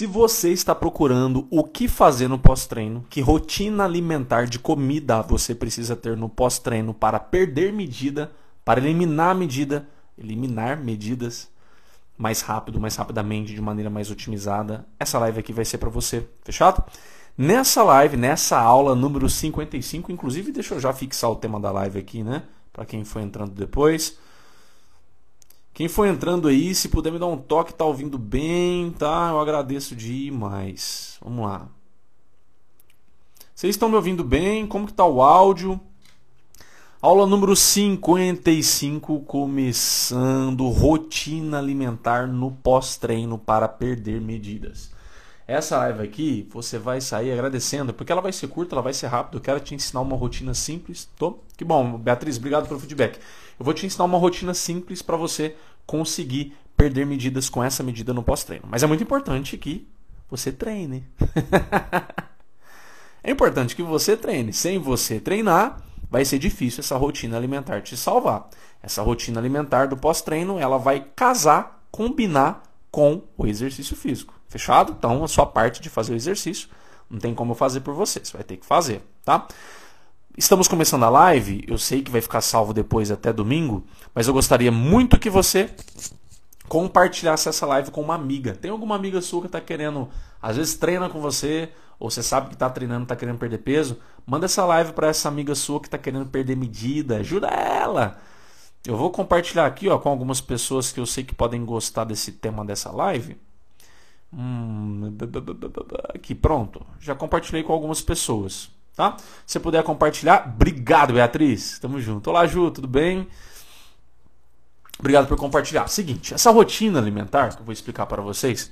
Se você está procurando o que fazer no pós-treino, que rotina alimentar de comida você precisa ter no pós-treino para perder medida, para eliminar medida, eliminar medidas mais rápido, mais rapidamente, de maneira mais otimizada, essa live aqui vai ser para você, fechado? Nessa live, nessa aula número 55, inclusive deixa eu já fixar o tema da live aqui, né? Para quem foi entrando depois. Quem for entrando aí, se puder me dar um toque, tá ouvindo bem, tá? Eu agradeço demais. Vamos lá. Vocês estão me ouvindo bem? Como que tá o áudio? Aula número 55, começando rotina alimentar no pós-treino para perder medidas. Essa live aqui, você vai sair agradecendo, porque ela vai ser curta, ela vai ser rápida. Eu quero te ensinar uma rotina simples. Tô? Que bom, Beatriz, obrigado pelo feedback. Eu vou te ensinar uma rotina simples para você conseguir perder medidas com essa medida no pós-treino. Mas é muito importante que você treine. é importante que você treine. Sem você treinar, vai ser difícil essa rotina alimentar te salvar. Essa rotina alimentar do pós-treino, ela vai casar, combinar com o exercício físico. Fechado? Então, a sua parte de fazer o exercício não tem como eu fazer por você, você vai ter que fazer, tá? Estamos começando a live, eu sei que vai ficar salvo depois até domingo, mas eu gostaria muito que você compartilhasse essa live com uma amiga. Tem alguma amiga sua que está querendo, às vezes treina com você, ou você sabe que está treinando, está querendo perder peso, manda essa live para essa amiga sua que está querendo perder medida, ajuda ela. Eu vou compartilhar aqui ó, com algumas pessoas que eu sei que podem gostar desse tema dessa live. Hum, aqui, pronto. Já compartilhei com algumas pessoas. Tá? Se você puder compartilhar, obrigado, Beatriz. Tamo junto. Olá, Ju, tudo bem? Obrigado por compartilhar. Seguinte, essa rotina alimentar que eu vou explicar para vocês,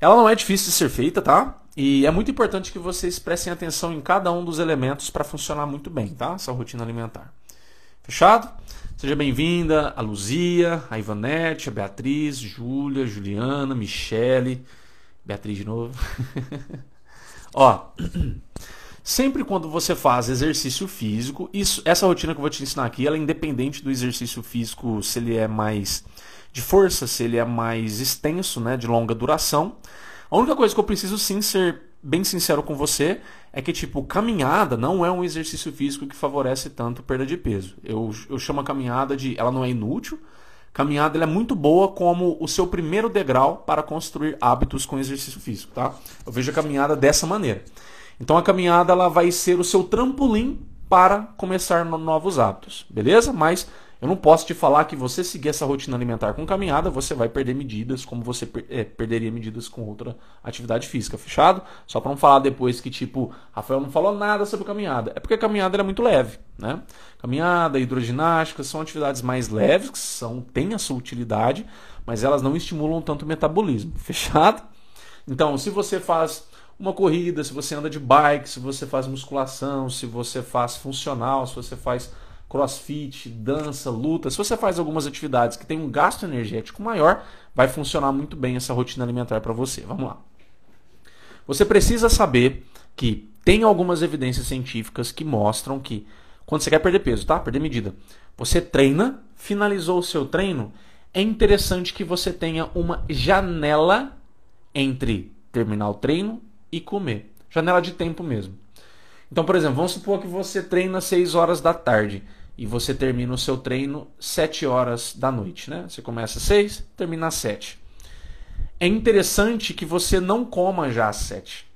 ela não é difícil de ser feita, tá? E é muito importante que vocês prestem atenção em cada um dos elementos para funcionar muito bem, tá? Essa rotina alimentar. Fechado? Seja bem-vinda a Luzia, a Ivanete, a Beatriz, Júlia, Juliana, Michele, Beatriz de novo. Ó, sempre quando você faz exercício físico, isso, essa rotina que eu vou te ensinar aqui, ela é independente do exercício físico, se ele é mais de força, se ele é mais extenso, né, de longa duração. A única coisa que eu preciso sim ser bem sincero com você é que tipo caminhada não é um exercício físico que favorece tanto perda de peso. Eu, eu chamo a caminhada de ela não é inútil. Caminhada ela é muito boa como o seu primeiro degrau para construir hábitos com exercício físico, tá? Eu vejo a caminhada dessa maneira. Então a caminhada ela vai ser o seu trampolim para começar novos hábitos, beleza? Mas eu não posso te falar que você seguir essa rotina alimentar com caminhada, você vai perder medidas como você per é, perderia medidas com outra atividade física, fechado? Só para não falar depois que, tipo, Rafael não falou nada sobre caminhada. É porque a caminhada é muito leve, né? Caminhada, hidroginástica são atividades mais leves, que são, têm a sua utilidade, mas elas não estimulam tanto o metabolismo, fechado? Então, se você faz uma corrida, se você anda de bike, se você faz musculação, se você faz funcional, se você faz crossfit, dança, luta, se você faz algumas atividades que tem um gasto energético maior, vai funcionar muito bem essa rotina alimentar para você. Vamos lá. Você precisa saber que tem algumas evidências científicas que mostram que quando você quer perder peso, tá? Perder medida. Você treina, finalizou o seu treino, é interessante que você tenha uma janela entre terminar o treino e comer. Janela de tempo mesmo. Então, por exemplo, vamos supor que você treina 6 horas da tarde e você termina o seu treino 7 horas da noite, né? Você começa às 6, termina às 7. É interessante que você não coma já às 7.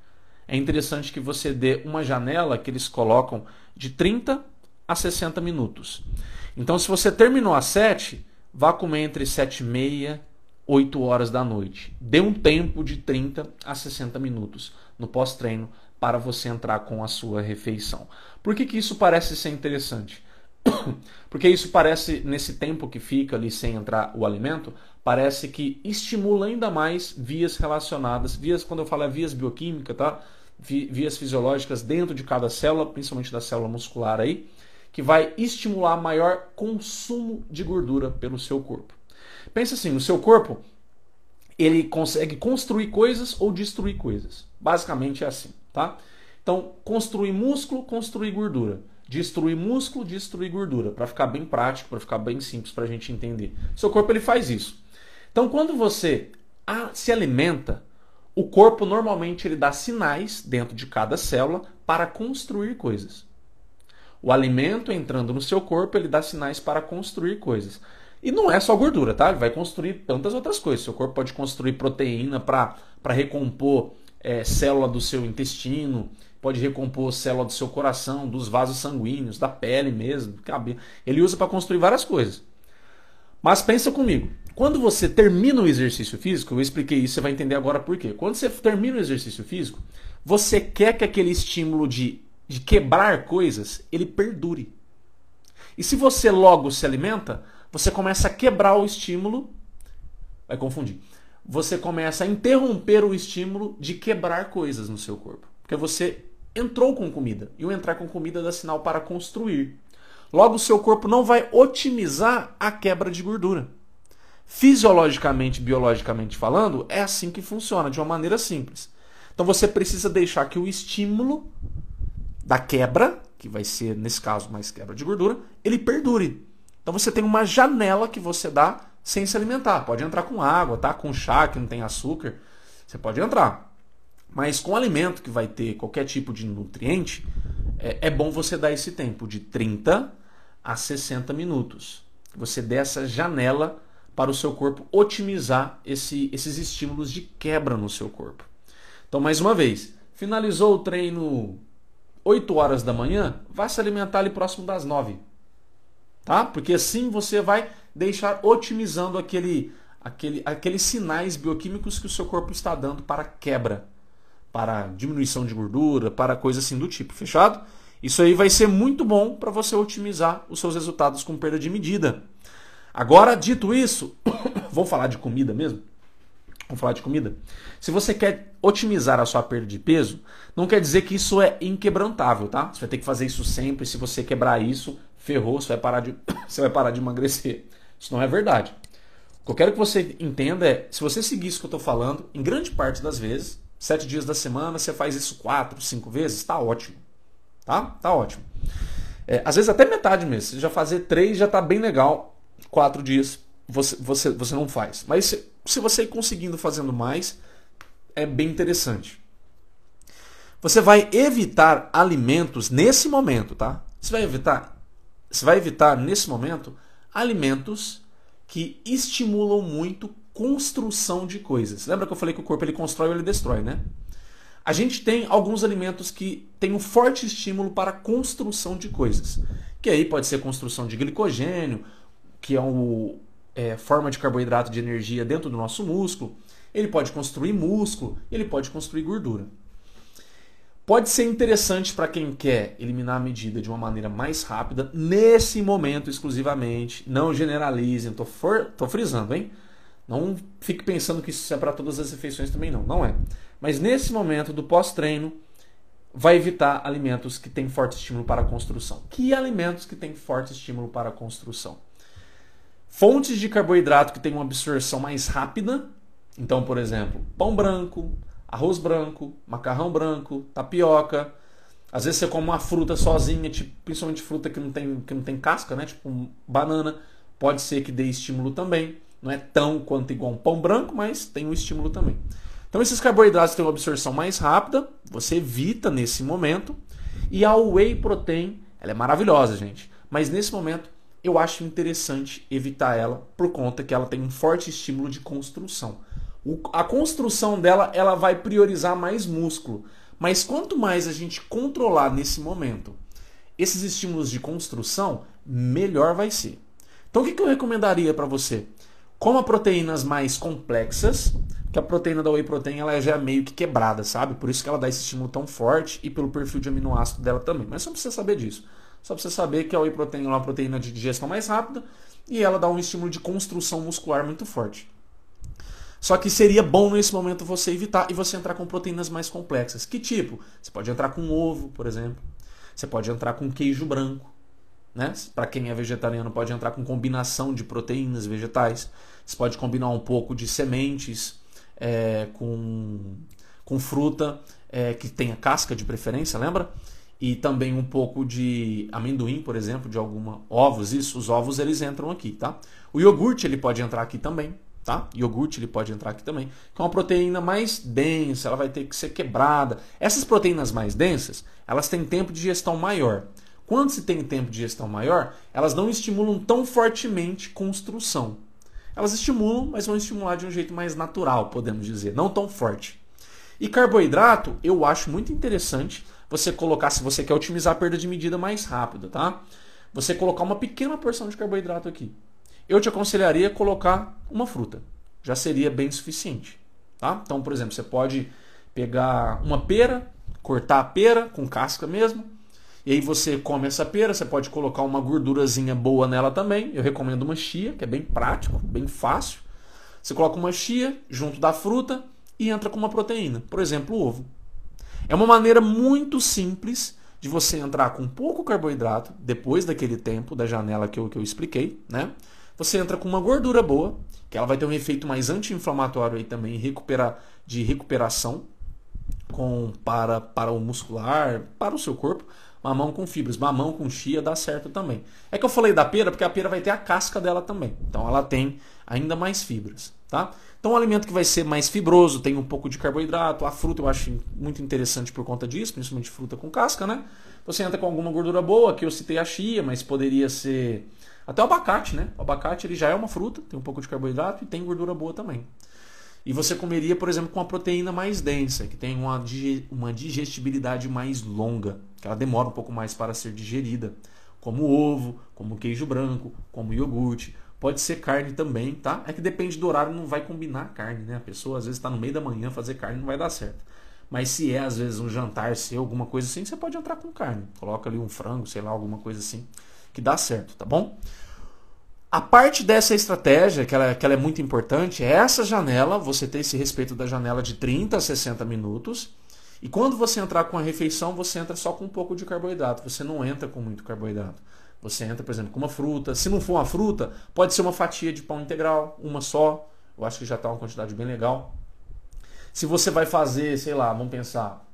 É interessante que você dê uma janela que eles colocam de 30 a 60 minutos. Então, se você terminou às 7, vá comer entre 7 e meia, 8 horas da noite. Dê um tempo de 30 a 60 minutos no pós-treino para você entrar com a sua refeição. Por que, que isso parece ser interessante? Porque isso parece, nesse tempo que fica ali sem entrar o alimento, parece que estimula ainda mais vias relacionadas, vias, quando eu falo é vias bioquímicas, tá? Vias fisiológicas dentro de cada célula, principalmente da célula muscular aí, que vai estimular maior consumo de gordura pelo seu corpo. Pensa assim, o seu corpo, ele consegue construir coisas ou destruir coisas. Basicamente é assim, tá? Então, construir músculo, construir gordura destruir músculo, destruir gordura, para ficar bem prático, para ficar bem simples para a gente entender. Seu corpo ele faz isso. Então, quando você se alimenta, o corpo normalmente ele dá sinais dentro de cada célula para construir coisas. O alimento entrando no seu corpo, ele dá sinais para construir coisas. E não é só gordura, tá? Ele vai construir tantas outras coisas. Seu corpo pode construir proteína para recompor é, célula do seu intestino, pode recompor célula do seu coração, dos vasos sanguíneos, da pele mesmo, do cabelo. Ele usa para construir várias coisas. Mas pensa comigo, quando você termina o exercício físico, eu expliquei isso, você vai entender agora por quê. Quando você termina o exercício físico, você quer que aquele estímulo de, de quebrar coisas, ele perdure. E se você logo se alimenta, você começa a quebrar o estímulo, vai confundir. Você começa a interromper o estímulo de quebrar coisas no seu corpo. Porque você entrou com comida. E o entrar com comida dá sinal para construir. Logo, o seu corpo não vai otimizar a quebra de gordura. Fisiologicamente, biologicamente falando, é assim que funciona, de uma maneira simples. Então você precisa deixar que o estímulo da quebra, que vai ser nesse caso mais quebra de gordura, ele perdure. Então você tem uma janela que você dá sem se alimentar. Pode entrar com água, tá? Com chá que não tem açúcar, você pode entrar. Mas com alimento que vai ter qualquer tipo de nutriente, é, é bom você dar esse tempo de 30 a 60 minutos. Você dê essa janela para o seu corpo otimizar esse, esses estímulos de quebra no seu corpo. Então, mais uma vez, finalizou o treino 8 horas da manhã, vá se alimentar ali próximo das 9 tá? Porque assim você vai deixar otimizando aquele, aquele, aqueles sinais bioquímicos que o seu corpo está dando para quebra, para diminuição de gordura, para coisa assim do tipo, fechado? Isso aí vai ser muito bom para você otimizar os seus resultados com perda de medida. Agora, dito isso, vou falar de comida mesmo? Vamos falar de comida? Se você quer otimizar a sua perda de peso, não quer dizer que isso é inquebrantável, tá? Você vai ter que fazer isso sempre. Se você quebrar isso, ferrou, você vai parar de, você vai parar de emagrecer. Isso não é verdade. O que eu quero que você entenda é, se você seguir isso que eu estou falando, em grande parte das vezes, sete dias da semana, você faz isso quatro, cinco vezes, está ótimo. Tá? Tá ótimo. É, às vezes até metade mesmo. Se já fazer três já está bem legal. Quatro dias você, você, você não faz. Mas se, se você ir conseguindo fazendo mais, é bem interessante. Você vai evitar alimentos nesse momento, tá? Você vai evitar você vai evitar, nesse momento, alimentos que estimulam muito construção de coisas. Lembra que eu falei que o corpo ele constrói ou ele destrói, né? A gente tem alguns alimentos que têm um forte estímulo para a construção de coisas. Que aí pode ser construção de glicogênio, que é uma é, forma de carboidrato de energia dentro do nosso músculo. Ele pode construir músculo, ele pode construir gordura. Pode ser interessante para quem quer eliminar a medida de uma maneira mais rápida, nesse momento exclusivamente. Não generalizem, tô, for, tô frisando, hein? Não fique pensando que isso é para todas as refeições também, não. Não é. Mas nesse momento do pós-treino, vai evitar alimentos que têm forte estímulo para a construção. Que alimentos que têm forte estímulo para a construção? Fontes de carboidrato que têm uma absorção mais rápida. Então, por exemplo, pão branco, arroz branco, macarrão branco, tapioca. Às vezes você come uma fruta sozinha, tipo, principalmente fruta que não tem, que não tem casca, né? Tipo banana, pode ser que dê estímulo também. Não é tão quanto igual um pão branco, mas tem um estímulo também. Então esses carboidratos têm uma absorção mais rápida, você evita nesse momento. E a whey protein, ela é maravilhosa, gente. Mas nesse momento eu acho interessante evitar ela por conta que ela tem um forte estímulo de construção. O, a construção dela ela vai priorizar mais músculo. Mas quanto mais a gente controlar nesse momento esses estímulos de construção, melhor vai ser. Então o que, que eu recomendaria para você? Coma proteínas mais complexas, que a proteína da whey protein ela já é meio que quebrada, sabe? Por isso que ela dá esse estímulo tão forte e pelo perfil de aminoácido dela também. Mas só precisa saber disso. Só precisa saber que a whey protein é uma proteína de digestão mais rápida e ela dá um estímulo de construção muscular muito forte. Só que seria bom nesse momento você evitar e você entrar com proteínas mais complexas. Que tipo? Você pode entrar com ovo, por exemplo. Você pode entrar com queijo branco. Né? Para quem é vegetariano, pode entrar com combinação de proteínas vegetais. Você pode combinar um pouco de sementes é, com, com fruta é, que tenha casca de preferência, lembra? E também um pouco de amendoim, por exemplo, de alguma ovos. Isso, os ovos eles entram aqui, tá? O iogurte ele pode entrar aqui também tá? Iogurte ele pode entrar aqui também, que é uma proteína mais densa, ela vai ter que ser quebrada. Essas proteínas mais densas, elas têm tempo de digestão maior. Quando se tem tempo de digestão maior, elas não estimulam tão fortemente construção. Elas estimulam, mas vão estimular de um jeito mais natural, podemos dizer, não tão forte. E carboidrato, eu acho muito interessante você colocar, se você quer otimizar a perda de medida mais rápida, tá? Você colocar uma pequena porção de carboidrato aqui. Eu te aconselharia colocar uma fruta. Já seria bem suficiente, tá? Então, por exemplo, você pode pegar uma pera, cortar a pera com casca mesmo, e aí você come essa pera, você pode colocar uma gordurazinha boa nela também. Eu recomendo uma chia, que é bem prático, bem fácil. Você coloca uma chia junto da fruta e entra com uma proteína, por exemplo, o ovo. É uma maneira muito simples de você entrar com pouco carboidrato depois daquele tempo da janela que eu, que eu expliquei, né? Você entra com uma gordura boa, que ela vai ter um efeito mais anti-inflamatório aí também, recupera, de recuperação com para, para o muscular, para o seu corpo. Mamão com fibras, mamão com chia dá certo também. É que eu falei da pera porque a pera vai ter a casca dela também. Então ela tem ainda mais fibras, tá? Então um alimento que vai ser mais fibroso, tem um pouco de carboidrato, a fruta eu acho muito interessante por conta disso, principalmente fruta com casca, né? Você entra com alguma gordura boa, que eu citei a chia, mas poderia ser até o abacate, né? O abacate ele já é uma fruta, tem um pouco de carboidrato e tem gordura boa também. E você comeria, por exemplo, com uma proteína mais densa, que tem uma, uma digestibilidade mais longa, que ela demora um pouco mais para ser digerida, como ovo, como queijo branco, como iogurte. Pode ser carne também, tá? É que depende do horário, não vai combinar a carne, né? A pessoa às vezes está no meio da manhã fazer carne não vai dar certo. Mas se é às vezes um jantar seu, alguma coisa assim, você pode entrar com carne. Coloca ali um frango, sei lá, alguma coisa assim, que dá certo, tá bom? A parte dessa estratégia, que ela, que ela é muito importante, é essa janela, você ter esse respeito da janela de 30 a 60 minutos. E quando você entrar com a refeição, você entra só com um pouco de carboidrato. Você não entra com muito carboidrato. Você entra, por exemplo, com uma fruta. Se não for uma fruta, pode ser uma fatia de pão integral, uma só. Eu acho que já está uma quantidade bem legal. Se você vai fazer, sei lá, vamos pensar.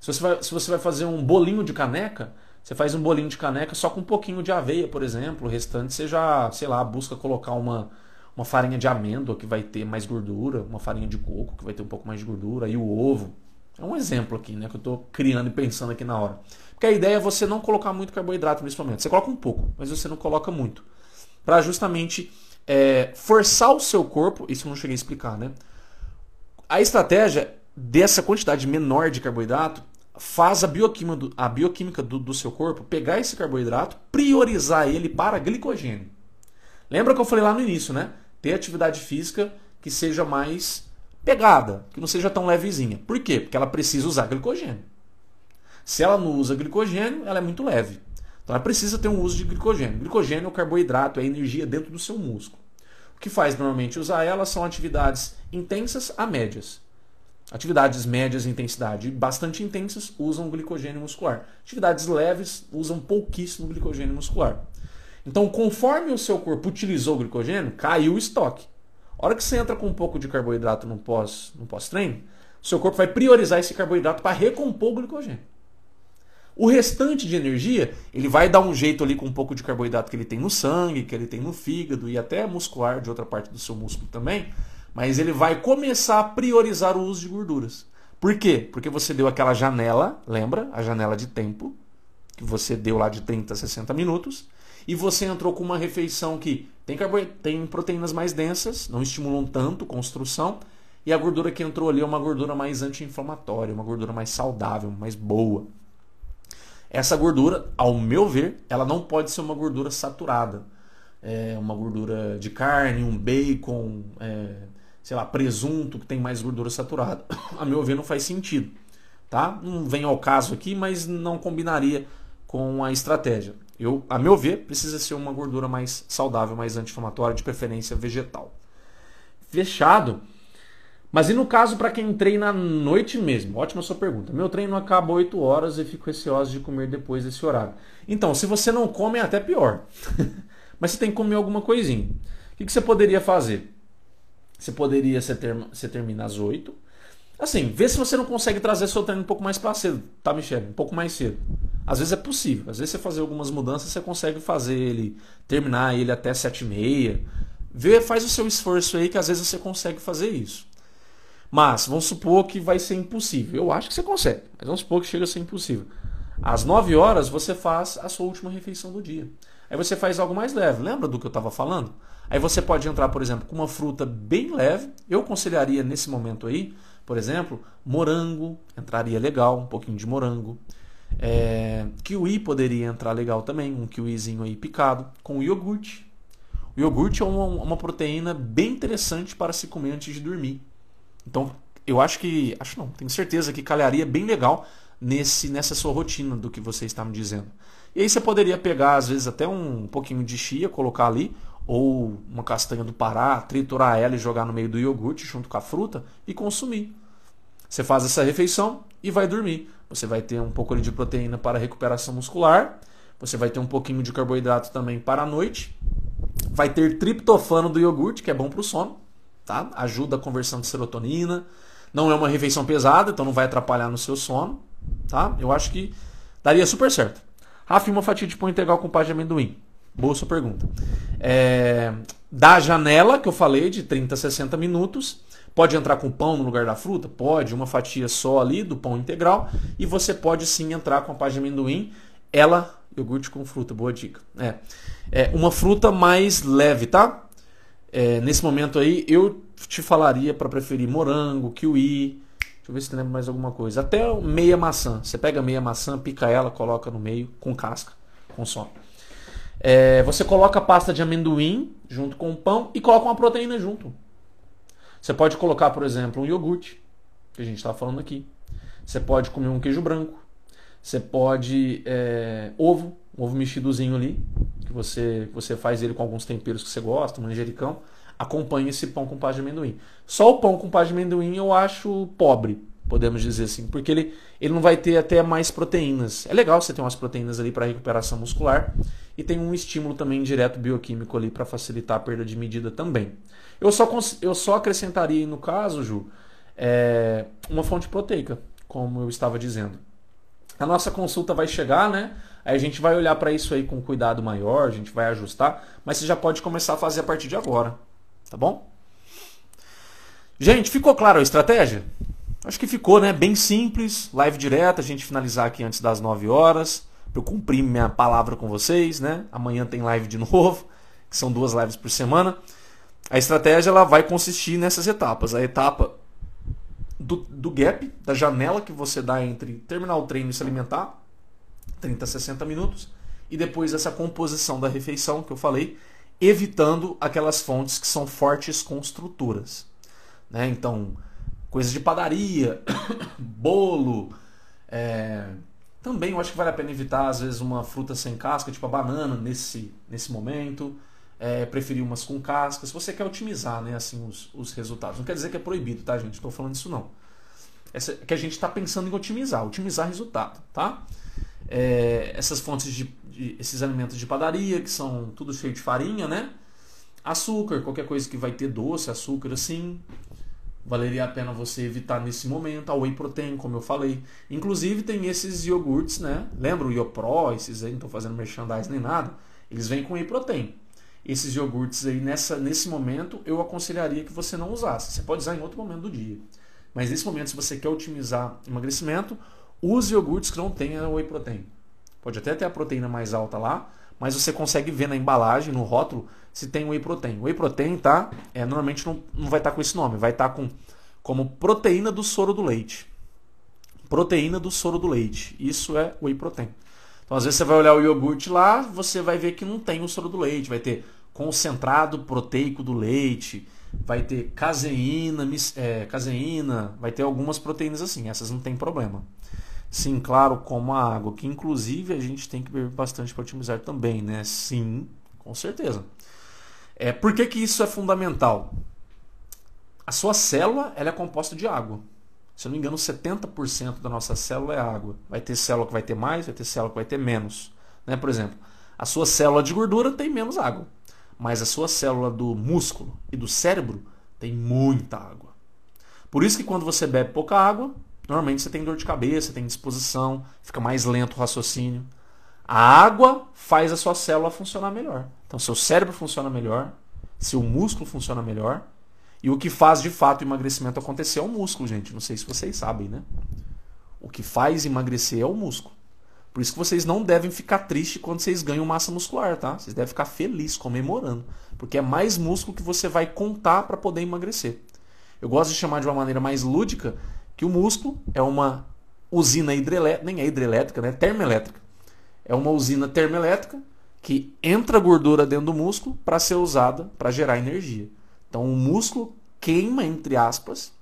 Se você vai, se você vai fazer um bolinho de caneca, você faz um bolinho de caneca só com um pouquinho de aveia, por exemplo. O restante você já, sei lá, busca colocar uma, uma farinha de amêndoa que vai ter mais gordura, uma farinha de coco que vai ter um pouco mais de gordura, e o ovo. É um exemplo aqui, né, que eu estou criando e pensando aqui na hora. Porque a ideia é você não colocar muito carboidrato nesse momento. Você coloca um pouco, mas você não coloca muito. Para justamente é, forçar o seu corpo, isso eu não cheguei a explicar, né? A estratégia dessa quantidade menor de carboidrato faz a bioquímica, do, a bioquímica do, do, seu corpo pegar esse carboidrato, priorizar ele para glicogênio. Lembra que eu falei lá no início, né? Ter atividade física que seja mais pegada, que não seja tão levezinha. Por quê? Porque ela precisa usar glicogênio. Se ela não usa glicogênio, ela é muito leve. Então ela precisa ter um uso de glicogênio. Glicogênio é o carboidrato, é a energia dentro do seu músculo. O que faz normalmente usar ela são atividades intensas a médias. Atividades médias de intensidade bastante intensas usam glicogênio muscular. Atividades leves usam pouquíssimo glicogênio muscular. Então, conforme o seu corpo utilizou o glicogênio, caiu o estoque. A hora que você entra com um pouco de carboidrato no pós-treino, no pós o seu corpo vai priorizar esse carboidrato para recompor o glicogênio. O restante de energia, ele vai dar um jeito ali com um pouco de carboidrato que ele tem no sangue, que ele tem no fígado e até muscular de outra parte do seu músculo também, mas ele vai começar a priorizar o uso de gorduras. Por quê? Porque você deu aquela janela, lembra? A janela de tempo, que você deu lá de 30 a 60 minutos, e você entrou com uma refeição que tem, tem proteínas mais densas, não estimulam tanto construção, e a gordura que entrou ali é uma gordura mais anti-inflamatória, uma gordura mais saudável, mais boa. Essa gordura, ao meu ver, ela não pode ser uma gordura saturada. É uma gordura de carne, um bacon, é, sei lá, presunto que tem mais gordura saturada. A meu ver não faz sentido, tá? Não vem ao caso aqui, mas não combinaria com a estratégia. Eu, a meu ver, precisa ser uma gordura mais saudável, mais anti-inflamatória, de preferência vegetal. Fechado. Mas e no caso para quem treina à noite mesmo? Ótima sua pergunta. Meu treino acaba 8 horas e fico receoso de comer depois desse horário. Então, se você não come, é até pior. Mas você tem que comer alguma coisinha. O que você poderia fazer? Você poderia você, ter, você termina às 8. Assim, vê se você não consegue trazer seu treino um pouco mais para cedo, tá, Michel? Um pouco mais cedo. Às vezes é possível. Às vezes você fazer algumas mudanças, você consegue fazer ele, terminar ele até 7 e meia. Vê, faz o seu esforço aí que às vezes você consegue fazer isso. Mas vamos supor que vai ser impossível. Eu acho que você consegue, mas vamos supor que chega a ser impossível. Às 9 horas você faz a sua última refeição do dia. Aí você faz algo mais leve. Lembra do que eu estava falando? Aí você pode entrar, por exemplo, com uma fruta bem leve. Eu aconselharia nesse momento aí, por exemplo, morango entraria legal, um pouquinho de morango. É, kiwi poderia entrar legal também, um kiwizinho aí picado, com iogurte. O iogurte é uma, uma proteína bem interessante para se comer antes de dormir. Então, eu acho que, acho não, tenho certeza que calharia bem legal nesse nessa sua rotina do que você está me dizendo. E aí você poderia pegar às vezes até um pouquinho de chia, colocar ali, ou uma castanha do Pará, triturar ela e jogar no meio do iogurte junto com a fruta e consumir. Você faz essa refeição e vai dormir. Você vai ter um pouco de proteína para recuperação muscular, você vai ter um pouquinho de carboidrato também para a noite, vai ter triptofano do iogurte, que é bom para o sono, tá? Ajuda a conversão de serotonina. Não é uma refeição pesada, então não vai atrapalhar no seu sono, tá? Eu acho que daria super certo. Rafa, uma fatia de pão integral com pá de amendoim. Boa sua pergunta. É, da janela que eu falei, de 30 a 60 minutos, pode entrar com pão no lugar da fruta? Pode, uma fatia só ali do pão integral. E você pode sim entrar com a pá de amendoim. Ela, iogurte com fruta, boa dica. É, é uma fruta mais leve, tá? É, nesse momento aí, eu te falaria para preferir morango, kiwi. Deixa eu ver se lembra mais alguma coisa. Até meia maçã. Você pega meia maçã, pica ela, coloca no meio com casca, consome. É, você coloca a pasta de amendoim junto com o pão e coloca uma proteína junto. Você pode colocar, por exemplo, um iogurte, que a gente está falando aqui. Você pode comer um queijo branco. Você pode. É, ovo, um ovo mexidozinho ali, que você, você faz ele com alguns temperos que você gosta, manjericão. Acompanhe esse pão com pasta de amendoim. Só o pão com pasta de amendoim eu acho pobre podemos dizer assim, porque ele, ele não vai ter até mais proteínas. É legal você ter umas proteínas ali para recuperação muscular e tem um estímulo também direto bioquímico ali para facilitar a perda de medida também. Eu só, eu só acrescentaria no caso, Ju, é, uma fonte proteica, como eu estava dizendo. A nossa consulta vai chegar, né? Aí a gente vai olhar para isso aí com cuidado maior, a gente vai ajustar, mas você já pode começar a fazer a partir de agora, tá bom? Gente, ficou claro a estratégia? Acho que ficou, né? Bem simples, live direta, a gente finalizar aqui antes das 9 horas, para eu cumprir minha palavra com vocês, né? Amanhã tem live de novo, que são duas lives por semana. A estratégia ela vai consistir nessas etapas. A etapa do, do gap, da janela que você dá entre terminar o treino e se alimentar, 30 a 60 minutos, e depois essa composição da refeição que eu falei, evitando aquelas fontes que são fortes construtoras. Né? Então, coisas de padaria, bolo. É... Também eu acho que vale a pena evitar, às vezes, uma fruta sem casca, tipo a banana, nesse, nesse momento. É, preferir umas com casca. Se você quer otimizar né, assim, os, os resultados. Não quer dizer que é proibido, tá, gente? Estou falando isso não. Essa, que a gente está pensando em otimizar, otimizar resultado, tá? É, essas fontes de, de, esses alimentos de padaria, que são tudo cheio de farinha, né? Açúcar, qualquer coisa que vai ter doce, açúcar assim valeria a pena você evitar nesse momento. A whey protein, como eu falei. Inclusive tem esses iogurtes, né? Lembra o Iopro, esses aí, não estou fazendo merchandise nem nada. Eles vêm com whey protein. Esses iogurtes aí, nessa, nesse momento, eu aconselharia que você não usasse. Você pode usar em outro momento do dia. Mas nesse momento, se você quer otimizar emagrecimento, use iogurtes que não tenham whey protein. Pode até ter a proteína mais alta lá, mas você consegue ver na embalagem, no rótulo, se tem whey protein. Whey protein, tá? É, normalmente não, não vai estar tá com esse nome, vai estar tá com como proteína do soro do leite. Proteína do soro do leite. Isso é whey protein. Então, às vezes você vai olhar o iogurte lá, você vai ver que não tem o soro do leite, vai ter concentrado proteico do leite, vai ter caseína, é, caseína, vai ter algumas proteínas assim, essas não tem problema. Sim, claro, como a água, que inclusive a gente tem que beber bastante para otimizar também, né? Sim, com certeza. É, por que, que isso é fundamental? A sua célula ela é composta de água. Se eu não me engano, 70% da nossa célula é água. Vai ter célula que vai ter mais, vai ter célula que vai ter menos. Né? Por exemplo, a sua célula de gordura tem menos água. Mas a sua célula do músculo e do cérebro tem muita água. Por isso que quando você bebe pouca água, normalmente você tem dor de cabeça, tem disposição, fica mais lento o raciocínio. A água faz a sua célula funcionar melhor. Então, seu cérebro funciona melhor, se o músculo funciona melhor. E o que faz de fato o emagrecimento acontecer é o músculo, gente. Não sei se vocês sabem, né? O que faz emagrecer é o músculo. Por isso que vocês não devem ficar tristes quando vocês ganham massa muscular, tá? Vocês devem ficar felizes, comemorando. Porque é mais músculo que você vai contar para poder emagrecer. Eu gosto de chamar de uma maneira mais lúdica que o músculo é uma usina hidrelétrica, nem é hidrelétrica, né? Termoelétrica. É uma usina termoelétrica que entra gordura dentro do músculo para ser usada para gerar energia. Então o músculo queima, entre aspas,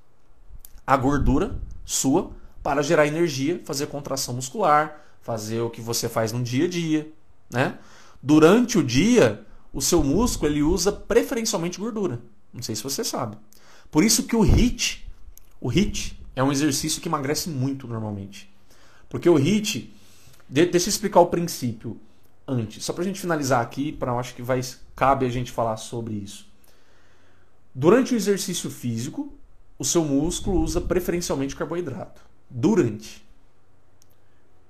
a gordura sua para gerar energia, fazer contração muscular, fazer o que você faz no dia a dia, né? Durante o dia, o seu músculo ele usa preferencialmente gordura. Não sei se você sabe. Por isso que o HIIT, o HIIT é um exercício que emagrece muito normalmente. Porque o HIIT, deixa eu explicar o princípio antes, só para a gente finalizar aqui, para acho que vai cabe a gente falar sobre isso. Durante o exercício físico, o seu músculo usa preferencialmente carboidrato. Durante.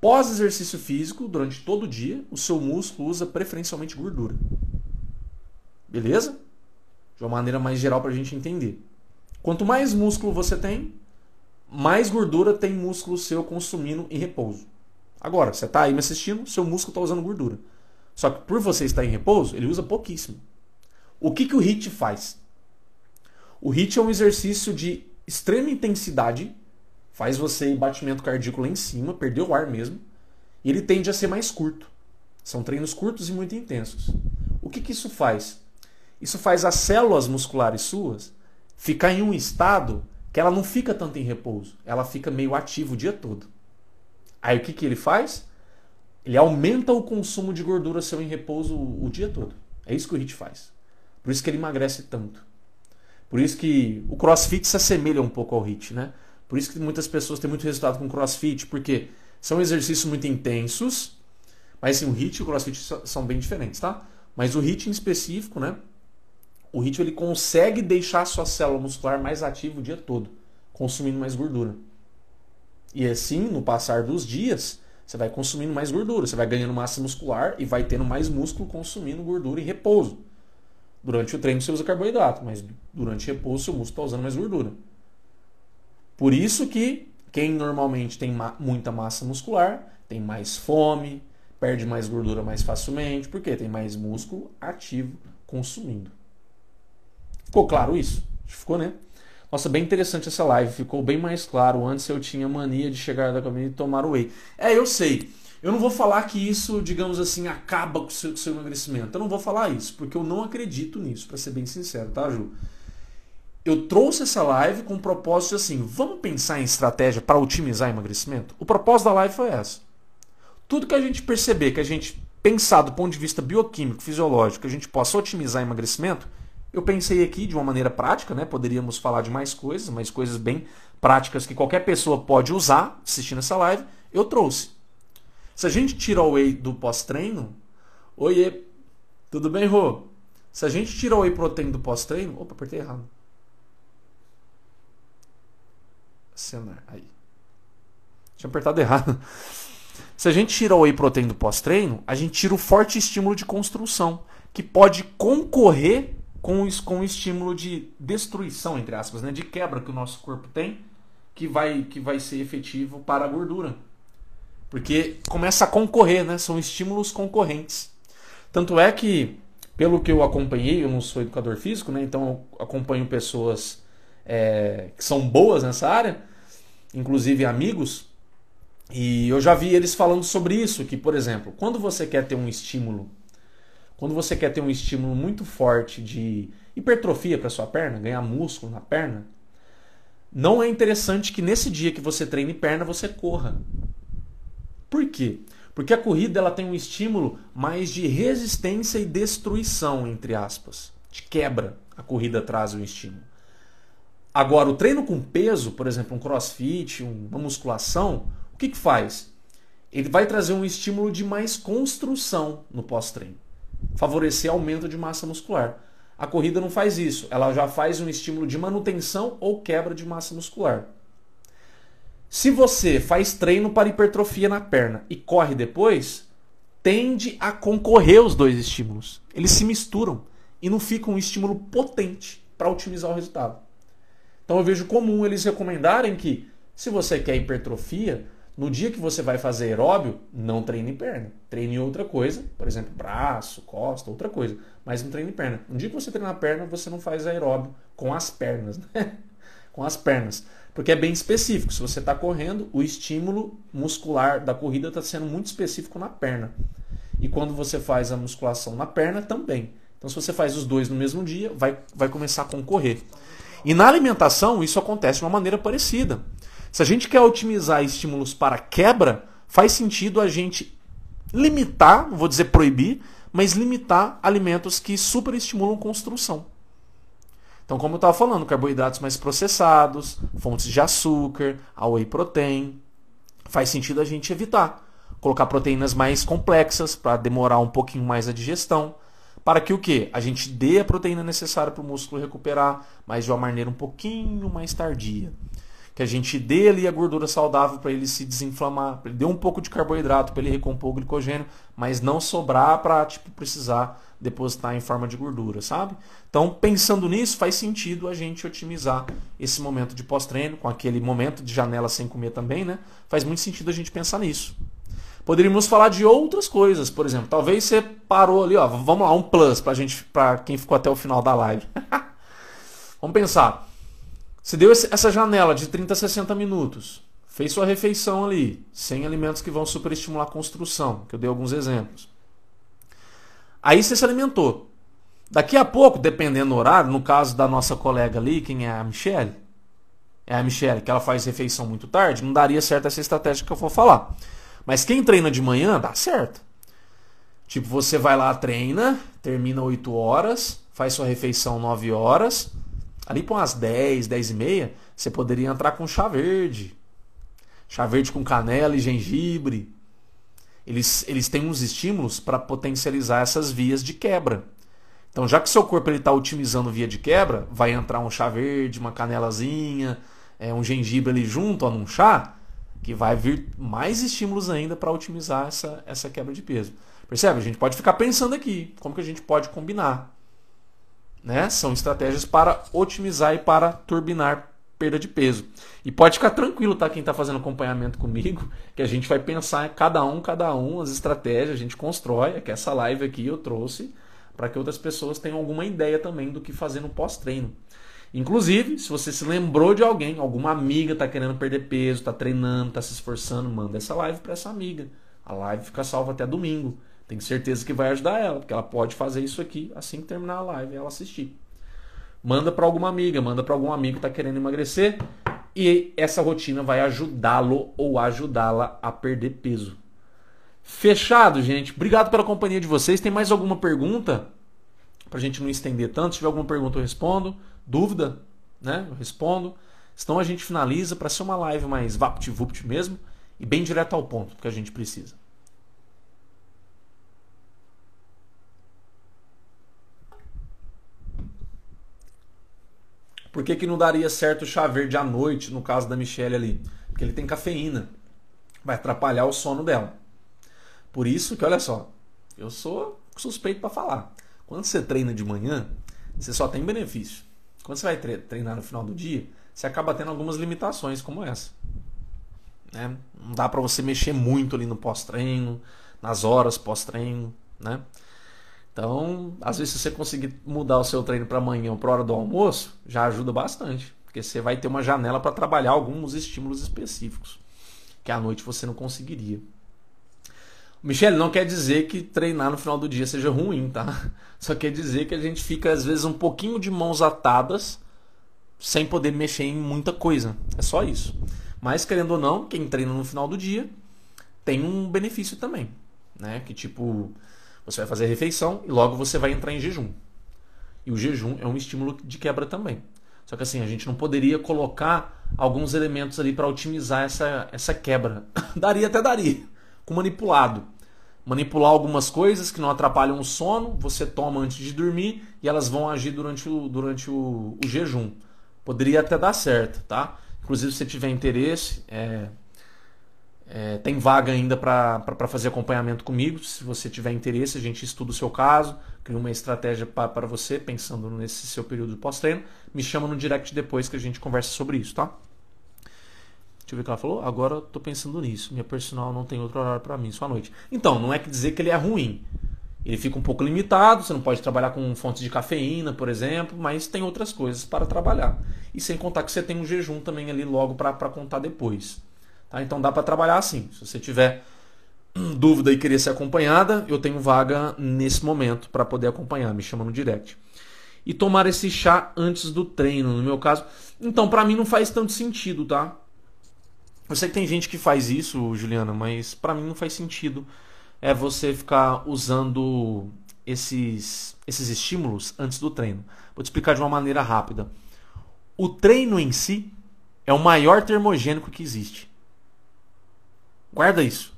Pós exercício físico, durante todo o dia, o seu músculo usa preferencialmente gordura. Beleza? De uma maneira mais geral para a gente entender. Quanto mais músculo você tem, mais gordura tem músculo seu consumindo em repouso. Agora, você está aí me assistindo, seu músculo está usando gordura. Só que por você estar em repouso, ele usa pouquíssimo. O que, que o HIIT faz? O HIIT é um exercício de extrema intensidade faz você ir batimento cardíaco lá em cima, perder o ar mesmo, e ele tende a ser mais curto. São treinos curtos e muito intensos. O que, que isso faz? Isso faz as células musculares suas ficar em um estado que ela não fica tanto em repouso, ela fica meio ativa o dia todo. Aí o que, que ele faz? Ele aumenta o consumo de gordura seu em repouso o, o dia todo. É isso que o HIIT faz. Por isso que ele emagrece tanto. Por isso que o CrossFit se assemelha um pouco ao HIIT, né? Por isso que muitas pessoas têm muito resultado com crossfit, porque são exercícios muito intensos, mas assim, o HIIT e o crossfit são bem diferentes, tá? Mas o HIIT em específico, né? O HIIT ele consegue deixar a sua célula muscular mais ativa o dia todo, consumindo mais gordura. E assim, no passar dos dias, você vai consumindo mais gordura, você vai ganhando massa muscular e vai tendo mais músculo consumindo gordura em repouso. Durante o treino você usa carboidrato, mas durante o repouso seu músculo está usando mais gordura. Por isso que quem normalmente tem ma muita massa muscular tem mais fome, perde mais gordura mais facilmente, porque tem mais músculo ativo consumindo. Ficou claro isso? Ficou, né? Nossa, bem interessante essa live, ficou bem mais claro. Antes eu tinha mania de chegar da caminho e tomar whey. É, eu sei. Eu não vou falar que isso, digamos assim, acaba com o seu, o seu emagrecimento. Eu não vou falar isso, porque eu não acredito nisso, para ser bem sincero, tá, Ju? eu trouxe essa live com o propósito assim, vamos pensar em estratégia para otimizar o emagrecimento? O propósito da live foi essa. Tudo que a gente perceber, que a gente pensar do ponto de vista bioquímico, fisiológico, que a gente possa otimizar o emagrecimento, eu pensei aqui de uma maneira prática, né? Poderíamos falar de mais coisas, mais coisas bem práticas que qualquer pessoa pode usar assistindo essa live, eu trouxe. Se a gente tira o whey do pós-treino, oiê, tudo bem, Rô? Se a gente tira o whey protein do pós-treino, opa, apertei errado. Cenar. Aí. Tinha apertado errado. Se a gente tira o whey protein do pós-treino, a gente tira o forte estímulo de construção, que pode concorrer com, com o estímulo de destruição, entre aspas, né? de quebra que o nosso corpo tem, que vai, que vai ser efetivo para a gordura. Porque começa a concorrer, né? são estímulos concorrentes. Tanto é que, pelo que eu acompanhei, eu não sou educador físico, né? então eu acompanho pessoas é, que são boas nessa área, inclusive amigos, e eu já vi eles falando sobre isso, que, por exemplo, quando você quer ter um estímulo, quando você quer ter um estímulo muito forte de hipertrofia para sua perna, ganhar músculo na perna, não é interessante que nesse dia que você treine perna você corra. Por quê? Porque a corrida ela tem um estímulo mais de resistência e destruição, entre aspas, de quebra. A corrida traz o estímulo. Agora, o treino com peso, por exemplo, um crossfit, uma musculação, o que, que faz? Ele vai trazer um estímulo de mais construção no pós-treino, favorecer aumento de massa muscular. A corrida não faz isso, ela já faz um estímulo de manutenção ou quebra de massa muscular. Se você faz treino para hipertrofia na perna e corre depois, tende a concorrer os dois estímulos. Eles se misturam e não fica um estímulo potente para otimizar o resultado. Então eu vejo comum eles recomendarem que, se você quer hipertrofia, no dia que você vai fazer aeróbio, não treine perna. Treine outra coisa, por exemplo, braço, costa, outra coisa. Mas não treine perna. No dia que você treinar perna, você não faz aeróbio com as pernas, né? com as pernas. Porque é bem específico. Se você está correndo, o estímulo muscular da corrida está sendo muito específico na perna. E quando você faz a musculação na perna, também. Então, se você faz os dois no mesmo dia, vai, vai começar a concorrer. E na alimentação, isso acontece de uma maneira parecida. Se a gente quer otimizar estímulos para quebra, faz sentido a gente limitar, não vou dizer proibir, mas limitar alimentos que superestimulam construção. Então, como eu estava falando, carboidratos mais processados, fontes de açúcar, a whey protein, faz sentido a gente evitar. Colocar proteínas mais complexas para demorar um pouquinho mais a digestão para que o que? A gente dê a proteína necessária para o músculo recuperar, mas de uma maneira um pouquinho mais tardia. Que a gente dê ali a gordura saudável para ele se desinflamar, para ele dê um pouco de carboidrato para ele recompor o glicogênio, mas não sobrar para tipo, precisar depositar em forma de gordura, sabe? Então, pensando nisso, faz sentido a gente otimizar esse momento de pós-treino, com aquele momento de janela sem comer também, né? Faz muito sentido a gente pensar nisso. Poderíamos falar de outras coisas, por exemplo, talvez você parou ali, ó, vamos lá, um plus gente, para quem ficou até o final da live. vamos pensar. Você deu essa janela de 30 a 60 minutos, fez sua refeição ali, sem alimentos que vão superestimular a construção, que eu dei alguns exemplos. Aí você se alimentou. Daqui a pouco, dependendo do horário, no caso da nossa colega ali, quem é a Michelle, é a Michelle, que ela faz refeição muito tarde, não daria certo essa estratégia que eu vou falar. Mas quem treina de manhã, dá certo. Tipo, você vai lá, treina, termina 8 horas, faz sua refeição 9 horas. Ali para umas 10, 10 e meia, você poderia entrar com chá verde. Chá verde com canela e gengibre. Eles, eles têm uns estímulos para potencializar essas vias de quebra. Então, já que seu corpo está otimizando via de quebra, vai entrar um chá verde, uma canelazinha, é, um gengibre ali junto ó, num chá, que vai vir mais estímulos ainda para otimizar essa, essa quebra de peso. Percebe? A gente pode ficar pensando aqui como que a gente pode combinar. Né? São estratégias para otimizar e para turbinar perda de peso. E pode ficar tranquilo, tá? Quem está fazendo acompanhamento comigo, que a gente vai pensar cada um, cada um, as estratégias, a gente constrói. É que essa live aqui eu trouxe para que outras pessoas tenham alguma ideia também do que fazer no pós-treino. Inclusive, se você se lembrou de alguém, alguma amiga está querendo perder peso, está treinando, está se esforçando, manda essa live para essa amiga. A live fica salva até domingo. Tenho certeza que vai ajudar ela, porque ela pode fazer isso aqui assim que terminar a live e ela assistir. Manda para alguma amiga, manda para algum amigo que está querendo emagrecer e essa rotina vai ajudá-lo ou ajudá-la a perder peso. Fechado, gente. Obrigado pela companhia de vocês. Tem mais alguma pergunta? Para a gente não estender tanto. Se tiver alguma pergunta, eu respondo dúvida, né? Eu respondo. Então a gente finaliza para ser uma live mais vapt-vupt mesmo e bem direto ao ponto que a gente precisa. Por que, que não daria certo o chá verde à noite, no caso da Michelle ali? Porque ele tem cafeína. Vai atrapalhar o sono dela. Por isso que, olha só, eu sou suspeito para falar. Quando você treina de manhã, você só tem benefício. Quando você vai treinar no final do dia, você acaba tendo algumas limitações como essa. Né? Não dá para você mexer muito ali no pós-treino, nas horas pós-treino, né? Então, às vezes, se você conseguir mudar o seu treino para amanhã ou para hora do almoço, já ajuda bastante, porque você vai ter uma janela para trabalhar alguns estímulos específicos que à noite você não conseguiria. Michele, não quer dizer que treinar no final do dia seja ruim, tá? Só quer dizer que a gente fica, às vezes, um pouquinho de mãos atadas sem poder mexer em muita coisa. É só isso. Mas, querendo ou não, quem treina no final do dia tem um benefício também. Né? Que tipo, você vai fazer a refeição e logo você vai entrar em jejum. E o jejum é um estímulo de quebra também. Só que assim, a gente não poderia colocar alguns elementos ali para otimizar essa, essa quebra. daria até daria com manipulado. Manipular algumas coisas que não atrapalham o sono, você toma antes de dormir e elas vão agir durante o, durante o, o jejum. Poderia até dar certo, tá? Inclusive, se você tiver interesse, é, É, tem vaga ainda para fazer acompanhamento comigo. Se você tiver interesse, a gente estuda o seu caso, cria uma estratégia para você, pensando nesse seu período pós-treino. Me chama no direct depois que a gente conversa sobre isso, tá? Deixa eu ver o que ela falou. Agora eu tô pensando nisso. Minha personal não tem outro horário para mim, só à noite. Então, não é que dizer que ele é ruim. Ele fica um pouco limitado, você não pode trabalhar com fontes de cafeína, por exemplo, mas tem outras coisas para trabalhar. E sem contar que você tem um jejum também ali logo para contar depois. Tá? Então dá para trabalhar assim. Se você tiver dúvida e querer ser acompanhada, eu tenho vaga nesse momento para poder acompanhar. Me chama no direct. E tomar esse chá antes do treino, no meu caso. Então, para mim não faz tanto sentido, tá? Eu sei que tem gente que faz isso, Juliana, mas para mim não faz sentido é você ficar usando esses, esses estímulos antes do treino. Vou te explicar de uma maneira rápida. O treino em si é o maior termogênico que existe. Guarda isso.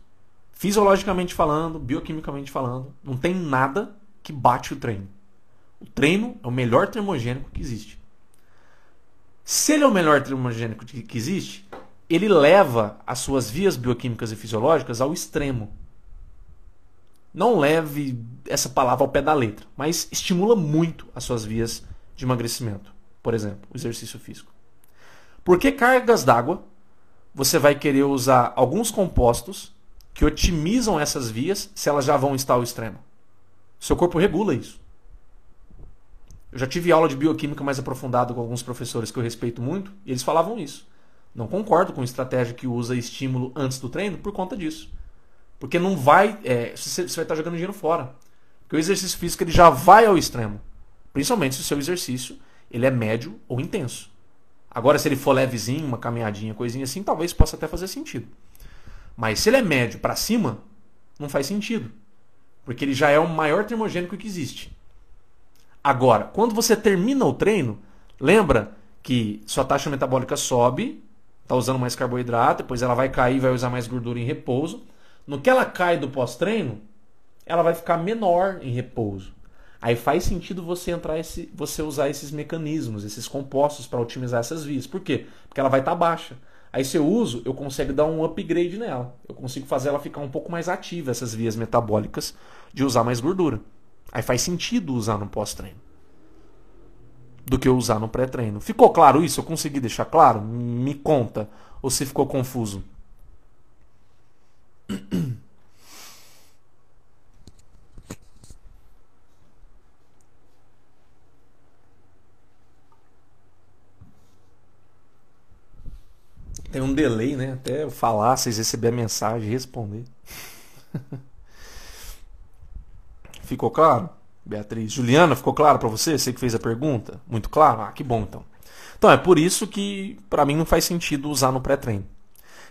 Fisiologicamente falando, bioquimicamente falando, não tem nada que bate o treino. O treino é o melhor termogênico que existe. Se ele é o melhor termogênico que existe, ele leva as suas vias bioquímicas e fisiológicas ao extremo. Não leve essa palavra ao pé da letra, mas estimula muito as suas vias de emagrecimento. Por exemplo, o exercício físico. Por que cargas d'água? Você vai querer usar alguns compostos que otimizam essas vias se elas já vão estar ao extremo. Seu corpo regula isso. Eu já tive aula de bioquímica mais aprofundada com alguns professores que eu respeito muito e eles falavam isso. Não concordo com estratégia que usa estímulo antes do treino por conta disso. Porque não vai. É, você, vai estar jogando dinheiro fora. Porque o exercício físico ele já vai ao extremo. Principalmente se o seu exercício ele é médio ou intenso. Agora, se ele for levezinho, uma caminhadinha, coisinha assim, talvez possa até fazer sentido. Mas se ele é médio para cima, não faz sentido. Porque ele já é o maior termogênico que existe. Agora, quando você termina o treino, lembra que sua taxa metabólica sobe, está usando mais carboidrato, depois ela vai cair, vai usar mais gordura em repouso. No que ela cai do pós-treino, ela vai ficar menor em repouso. Aí faz sentido você entrar esse, você usar esses mecanismos, esses compostos para otimizar essas vias. Por quê? Porque ela vai estar tá baixa. Aí se eu uso, eu consigo dar um upgrade nela. Eu consigo fazer ela ficar um pouco mais ativa, essas vias metabólicas, de usar mais gordura. Aí faz sentido usar no pós-treino do que usar no pré-treino. Ficou claro isso? Eu consegui deixar claro? Me conta. Ou se ficou confuso? Tem um delay, né? Até eu falar, vocês receberem a mensagem e responder. ficou claro? Beatriz. Juliana, ficou claro para você? Você que fez a pergunta? Muito claro? Ah, que bom então. Então é por isso que para mim não faz sentido usar no pré-treino.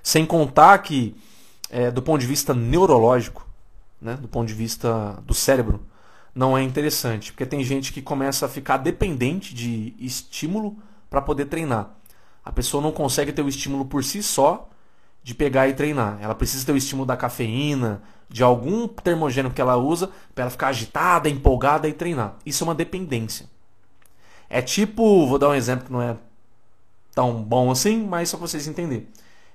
Sem contar que é, do ponto de vista neurológico, né, do ponto de vista do cérebro, não é interessante, porque tem gente que começa a ficar dependente de estímulo para poder treinar. A pessoa não consegue ter o estímulo por si só de pegar e treinar. Ela precisa ter o estímulo da cafeína, de algum termogênico que ela usa, para ela ficar agitada, empolgada e treinar. Isso é uma dependência. É tipo, vou dar um exemplo que não é tão bom assim, mas só para vocês entenderem.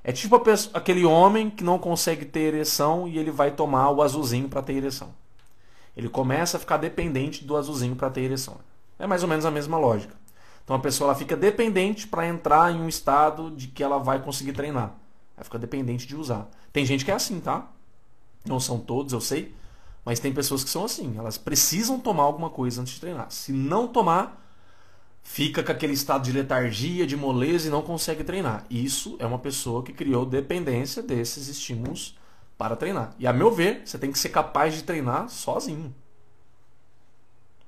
É tipo pessoa, aquele homem que não consegue ter ereção e ele vai tomar o azulzinho para ter ereção. Ele começa a ficar dependente do azulzinho para ter ereção. É mais ou menos a mesma lógica. Então a pessoa ela fica dependente para entrar em um estado de que ela vai conseguir treinar. Ela fica dependente de usar. Tem gente que é assim, tá? Não são todos, eu sei. Mas tem pessoas que são assim. Elas precisam tomar alguma coisa antes de treinar. Se não tomar, fica com aquele estado de letargia, de moleza e não consegue treinar. Isso é uma pessoa que criou dependência desses estímulos para treinar. E a meu ver, você tem que ser capaz de treinar sozinho.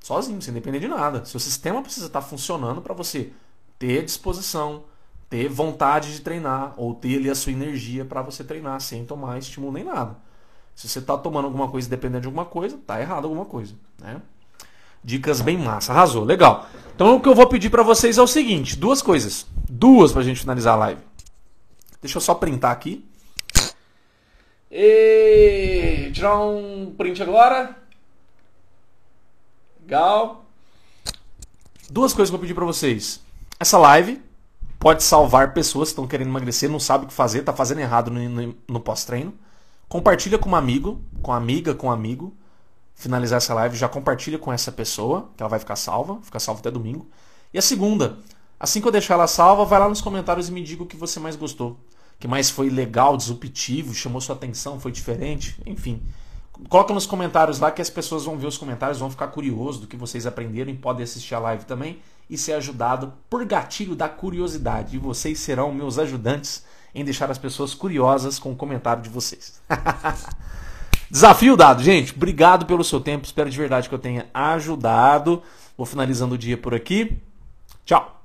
Sozinho, sem depender de nada. Seu sistema precisa estar funcionando para você ter disposição, ter vontade de treinar, ou ter ali a sua energia para você treinar, sem tomar estímulo nem nada. Se você está tomando alguma coisa dependendo de alguma coisa, tá errado alguma coisa. Né? Dicas bem massa. Arrasou. Legal. Então o que eu vou pedir para vocês é o seguinte: duas coisas. Duas pra gente finalizar a live. Deixa eu só printar aqui. E... Tirar um print agora. Legal. Duas coisas que eu vou pedir para vocês. Essa live, Pode salvar pessoas que estão querendo emagrecer, não sabe o que fazer, tá fazendo errado no, no, no pós-treino. Compartilha com um amigo, com amiga, com um amigo. Finalizar essa live, já compartilha com essa pessoa, que ela vai ficar salva, fica salva até domingo. E a segunda, assim que eu deixar ela salva, vai lá nos comentários e me diga o que você mais gostou. O que mais foi legal, disruptivo, chamou sua atenção, foi diferente, enfim. Coloca nos comentários lá que as pessoas vão ver os comentários, vão ficar curiosos do que vocês aprenderam e podem assistir a live também e ser ajudado por gatilho da curiosidade. E vocês serão meus ajudantes em deixar as pessoas curiosas com o comentário de vocês. Desafio dado, gente. Obrigado pelo seu tempo. Espero de verdade que eu tenha ajudado. Vou finalizando o dia por aqui. Tchau.